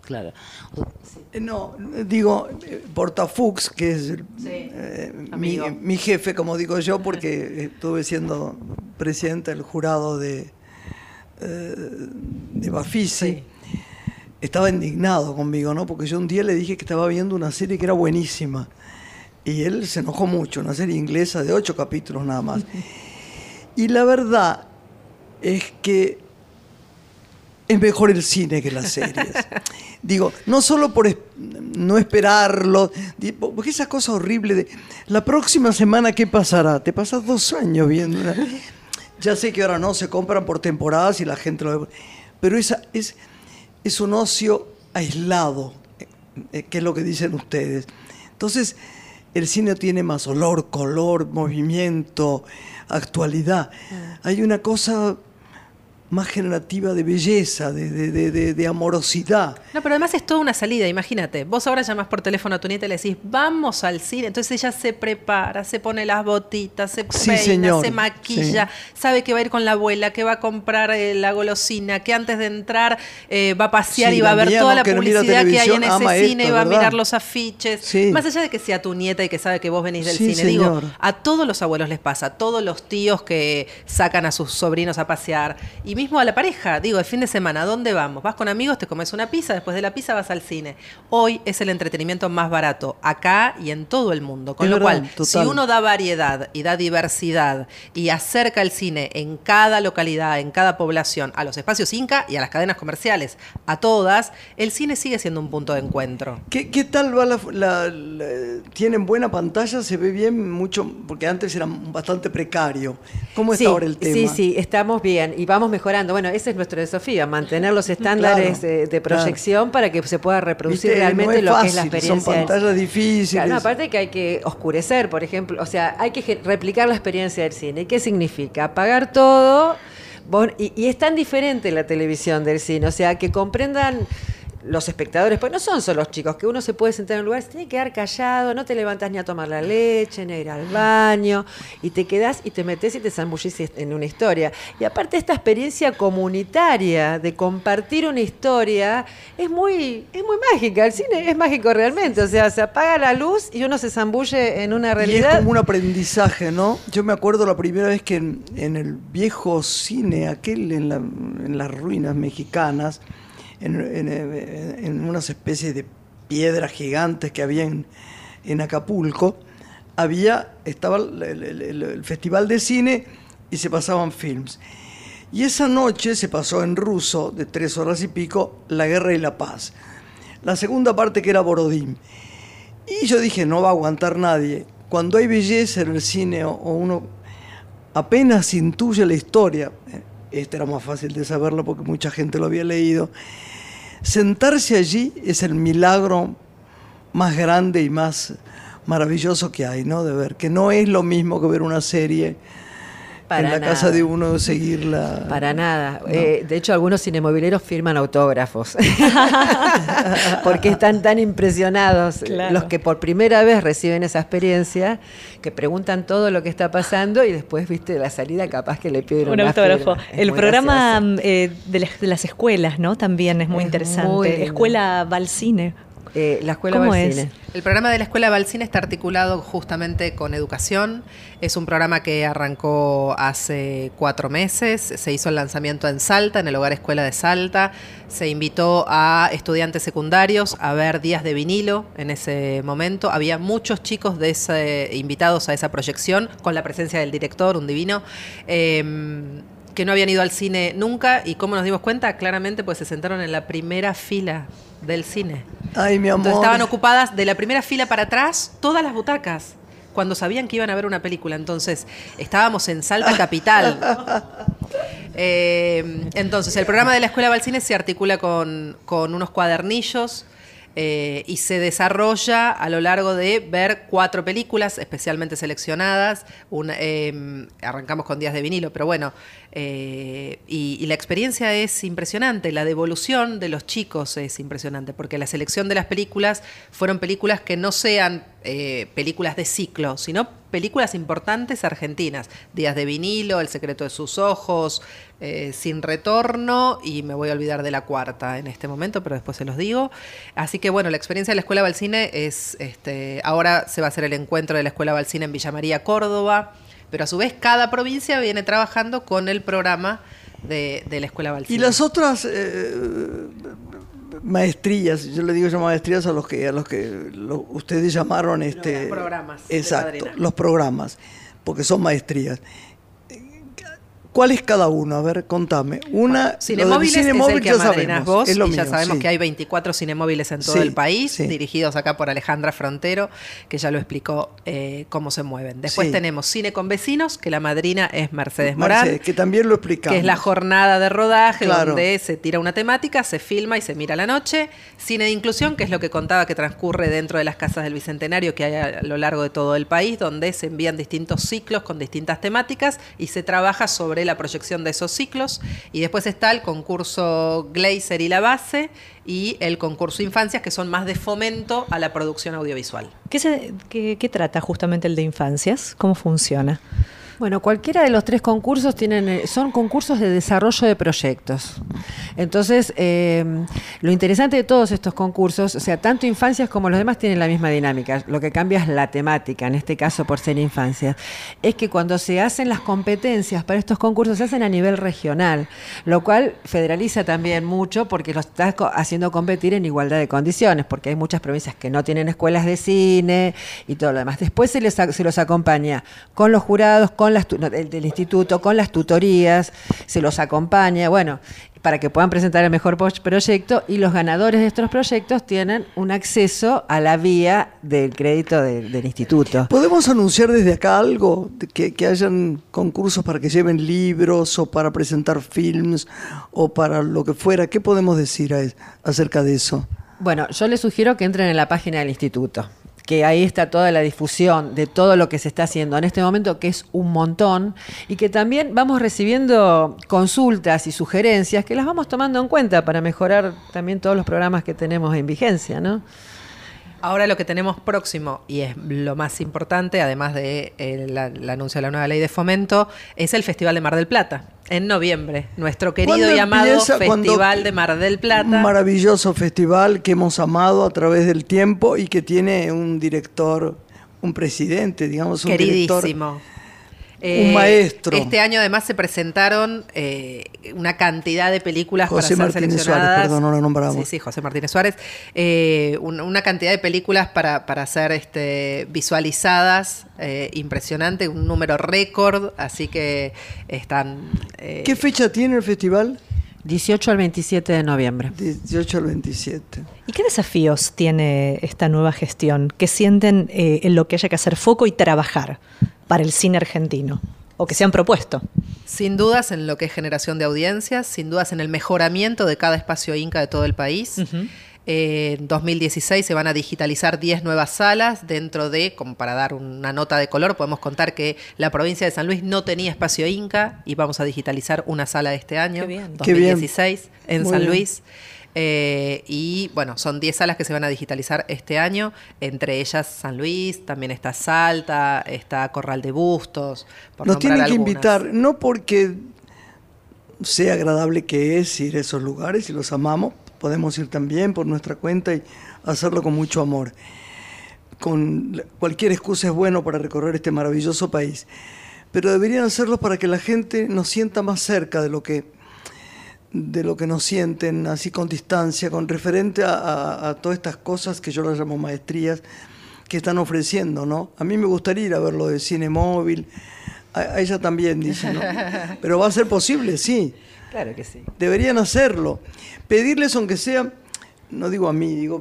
Claro. Eh, No, digo, eh, Portafux, que es eh, mi jefe, como digo yo, porque *laughs* estuve siendo presidente del jurado de, eh, de Bafisi. Estaba indignado conmigo, ¿no? Porque yo un día le dije que estaba viendo una serie que era buenísima. Y él se enojó mucho, una serie inglesa de ocho capítulos nada más. *laughs* Y la verdad es que es mejor el cine que las series. Digo, no solo por es- no esperarlo, porque esa cosa horrible de la próxima semana qué pasará. Te pasas dos años viendo. una- Ya sé que ahora no se compran por temporadas y la gente lo ve, pero esa es es un ocio aislado, eh, que es lo que dicen ustedes. Entonces, el cine tiene más olor, color, movimiento, actualidad. Hay una cosa más generativa de belleza, de, de- de- amorosidad. No, pero además es toda una salida, imagínate. Vos ahora llamás por teléfono a tu nieta y le decís, vamos al cine. Entonces ella se prepara, se pone las botitas, se Sí, peina, señor, se maquilla, sabe que va a ir con la abuela, que va a comprar eh, la golosina, que antes de entrar eh, va a pasear Sí, y va a ver mía toda la publicidad que hay en ese cine esto, y va a mirar los afiches. Sí. Más allá de que sea tu nieta y que sabe que vos venís del cine, digo, a todos los abuelos les pasa, a todos los tíos que sacan a sus sobrinos a pasear y mismo a la pareja, digo, el fin de semana, ¿a dónde vamos? Vas con amigos, te comes una pizza, después de la pizza vas al cine. Hoy es el entretenimiento más barato, acá y en todo el mundo. Con Es lo verdad, cual, total. si uno da variedad y da diversidad y acerca el cine en cada localidad, en cada población, a los espacios Inca y a las cadenas comerciales, a todas, el cine sigue siendo un punto de encuentro. ¿Qué, qué tal va la, la- la- ¿Tienen buena pantalla? ¿Se ve bien mucho? Porque antes era bastante precario. ¿Cómo está sí, ahora el tema? Sí, sí, estamos bien y vamos mejorando. Bueno, ese es nuestro desafío, mantener los *laughs* estándares Claro, de, de proyección para que se pueda reproducir Viste, realmente no lo que es la experiencia. Son pantallas difíciles. Claro, no, aparte que hay que oscurecer, por ejemplo, o sea, hay que replicar la experiencia del cine. ¿Qué significa? Apagar todo. vos- y, y es tan diferente la televisión del cine, o sea, que comprendan los espectadores, pues no son solo los chicos, que uno se puede sentar en un lugar, se tiene que quedar callado, no te levantas ni a tomar la leche, ni a ir al baño, y te quedas y te metes y te zambullís en una historia. Y aparte esta experiencia comunitaria de compartir una historia es muy, es muy mágica, el cine es mágico realmente, o sea, se apaga la luz y uno se zambulle en una Y es realidad. como un aprendizaje, ¿no? Yo me acuerdo la primera vez que en, en el viejo cine, aquel en, la- en las ruinas mexicanas, en, unas especies de piedras gigantes que había en, Acapulco, había, estaba el, festival de cine y se pasaban films. Y esa noche se pasó en ruso, de tres horas y pico, La Guerra y la Paz. La segunda parte que era Borodín. Y yo dije, no va a aguantar nadie. Cuando hay belleza en el cine o, o uno apenas intuye la historia, eh, este era más fácil de saberlo porque mucha gente lo había leído, sentarse allí es el milagro más grande y más maravilloso que hay, ¿no? De ver, que no es lo mismo que ver una serie Para en la nada. casa de uno, seguirla. Para nada. Eh, de hecho, algunos cinemobileros firman autógrafos. *laughs* Porque están tan impresionados Claro. los que por primera vez reciben esa experiencia, que preguntan todo lo que está pasando y después, viste, la salida capaz que le piden Un una autógrafo. El programa eh, de, las, de las escuelas, ¿no? También es muy Es interesante. muy lindo. Escuela Valcine. Eh, la escuela ¿Cómo va al es? cine. El programa de la Escuela Balcine está articulado justamente con educación. Es un programa que arrancó hace cuatro meses. Se hizo el lanzamiento en Salta, en el Hogar Escuela de Salta. Se invitó a estudiantes secundarios a ver días de vinilo en ese momento. Había muchos chicos de ese, invitados a esa proyección, con la presencia del director, un divino. em, que no habían ido al cine nunca y cómo nos dimos cuenta, claramente pues se sentaron en la primera fila del cine. Ay, mi amor. Entonces estaban ocupadas de la primera fila para atrás todas las butacas cuando sabían que iban a ver una película. Entonces estábamos en Salta Capital. *laughs* Eh, entonces el programa de la Escuela Balcine se articula con, con unos cuadernillos. Eh, y se desarrolla a lo largo de ver cuatro películas especialmente seleccionadas. Eh, arrancamos con Días de vinilo, pero bueno, eh, y, y la experiencia es impresionante, la devolución de los chicos es impresionante, porque la selección de las películas fueron películas que no sean eh, películas de ciclo, sino películas importantes argentinas. Días de vinilo, El secreto de sus ojos, eh, Sin Retorno y me voy a olvidar de la cuarta en este momento, pero después se los digo. Así que bueno, la experiencia de la Escuela Balcine es, este, ahora se va a hacer el encuentro de la Escuela Balcine en Villa María, Córdoba, pero a su vez cada provincia viene trabajando con el programa de, de la Escuela Balcine. Y las otras eh, maestrías, yo le digo ya maestrías a los que a los que lo- ustedes llamaron este programas exacto, los programas, porque son maestrías. ¿Cuál es cada uno? A ver, contame. Una, Cinemóviles lo del es el que ya sabemos, vos es lo y ya sabemos sí. que hay 24 cinemóviles en todo Sí, el país, sí. dirigidos acá por Alejandra Frontero, que ya lo explicó eh, cómo se mueven. Después tenemos Cine con Vecinos, que la madrina es Mercedes Morán. Mercedes, que también lo explicamos. que es la jornada de rodaje Claro. donde se tira una temática, se filma y se mira a la noche. Cine de inclusión, que es lo que contaba que transcurre dentro de las casas del Bicentenario que hay a lo largo de todo el país, donde se envían distintos ciclos con distintas temáticas y se trabaja sobre la proyección de esos ciclos. Y después está el concurso Glazer y la base y el concurso Infancias, que son más de fomento a la producción audiovisual. ¿Qué, se- qué- trata justamente el de infancias? ¿Cómo funciona? Bueno, cualquiera de los tres concursos tienen, eh, son concursos de desarrollo de proyectos. Entonces, eh, lo interesante de todos estos concursos, o sea, tanto infancias como los demás tienen la misma dinámica. Lo que cambia es la temática, en este caso por ser infancias. Es que cuando se hacen las competencias para estos concursos, se hacen a nivel regional, lo cual federaliza también mucho porque los está co- haciendo competir en igualdad de condiciones, porque hay muchas provincias que no tienen escuelas de cine y todo lo demás. Después se, les, se los acompaña con los jurados, con las del, del instituto, con las tutorías, se los acompaña, bueno, para que puedan presentar el mejor proyecto y los ganadores de estos proyectos tienen un acceso a la vía del crédito de- del instituto. ¿Podemos anunciar desde acá algo? Que, que hayan concursos para que lleven libros o para presentar films o para lo que fuera. ¿Qué podemos decir a- acerca de eso? Bueno, yo les sugiero que entren en la página del instituto, que ahí está toda la difusión de todo lo que se está haciendo en este momento, que es un montón, y que también vamos recibiendo consultas y sugerencias que las vamos tomando en cuenta para mejorar también todos los programas que tenemos en vigencia, ¿no? Ahora lo que tenemos próximo, y es lo más importante, además del de el anuncio de la nueva ley de fomento, es el Festival de Mar del Plata, en noviembre. Nuestro querido ¿Cuándo y amado. Festival de Mar del Plata. Un maravilloso festival que hemos amado a través del tiempo y que tiene un director, un presidente, digamos, un director. Un maestro. Este año además se presentaron eh, una cantidad de películas José para ser Martínez seleccionadas. Suárez, perdón, no lo nombramos. Sí, sí, José Martínez Suárez. Eh, un- una cantidad de películas para, para ser este, visualizadas, eh, impresionante, un número récord, así que están... eh, ¿Qué fecha tiene el festival? 18 al 27 de noviembre. 18 al 27. ¿Y qué desafíos tiene esta nueva gestión? ¿Qué sienten eh, en lo que haya que hacer foco y trabajar para el cine argentino? ¿O que se han propuesto? Sin dudas en lo que es generación de audiencias, sin dudas en el mejoramiento de cada espacio Inca de todo el país. Eh, en 2016 se van a digitalizar 10 nuevas salas dentro de, como para dar una nota de color, podemos contar que la provincia de San Luis no tenía espacio Inca y vamos a digitalizar una sala este año, Qué bien. Qué bien. 2016, en Muy San bien. Eh, y bueno, son 10 salas que se van a digitalizar este año, entre ellas San Luis, también está Salta, está Corral de Bustos. por Nos tienen que algunas. invitar, no porque sea agradable que es ir a esos lugares y los amamos, podemos ir también por nuestra cuenta y hacerlo con mucho amor. Con cualquier excusa es bueno para recorrer este maravilloso país, pero deberían hacerlo para que la gente nos sienta más cerca de lo que de lo que nos sienten, así con distancia, con referente a, a- a todas estas cosas que yo las llamo maestrías que están ofreciendo, ¿no? A mí me gustaría ir a ver lo de cine móvil, a, a ella también dice, ¿no? *laughs* Pero va a ser posible, sí. Claro que sí. Deberían hacerlo. Pedirles, aunque sea, no digo a mí, digo,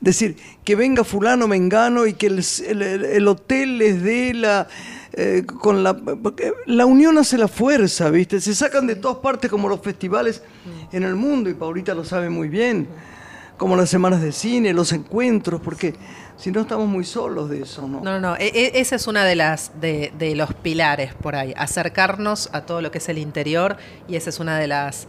decir, que venga fulano, mengano y que el, el- el- el hotel les dé la... eh, con la, porque la unión hace la fuerza, ¿viste? Se sacan de todas partes como los festivales en el mundo, y Paulita lo sabe muy bien, como las semanas de cine, los encuentros, porque Si no estamos muy solos de eso, ¿no? No, no, no. E- e- esa es una de las de, de los pilares por ahí. Acercarnos a todo lo que es el interior y esa es una de las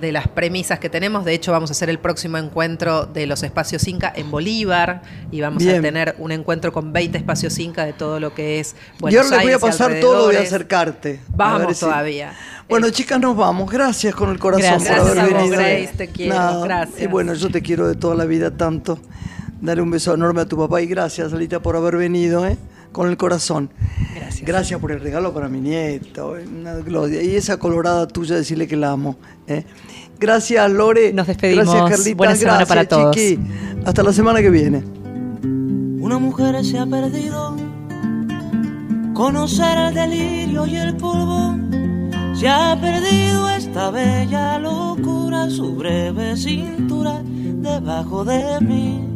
de las premisas que tenemos. De hecho, vamos a hacer el próximo encuentro de los espacios Inca en Bolívar y vamos Bien. a tener un encuentro con 20 espacios Inca de todo lo que es Buenos ahora les voy a pasar todo de acercarte. Vamos si- todavía. Bueno, chicas, nos vamos. Gracias con el corazón Gracias. por haber Gracias a vos, venido. Grace, te quiero. Gracias. Y bueno, yo te quiero de toda la vida tanto. Darle un beso enorme a tu papá y gracias, Alita, por haber venido, ¿eh? Con el corazón. Gracias. Gracias por el regalo para mi nieto. Una gloria. Y esa colorada tuya, decirle que la amo. ¿eh? Gracias, Lore. Nos despedimos. Gracias, Carlita. Buena semana Gracias, para todos. Chiqui. Hasta la semana que viene. Una mujer se ha perdido. Conocer el delirio y el polvo. Se ha perdido esta bella locura, su breve cintura debajo de mí.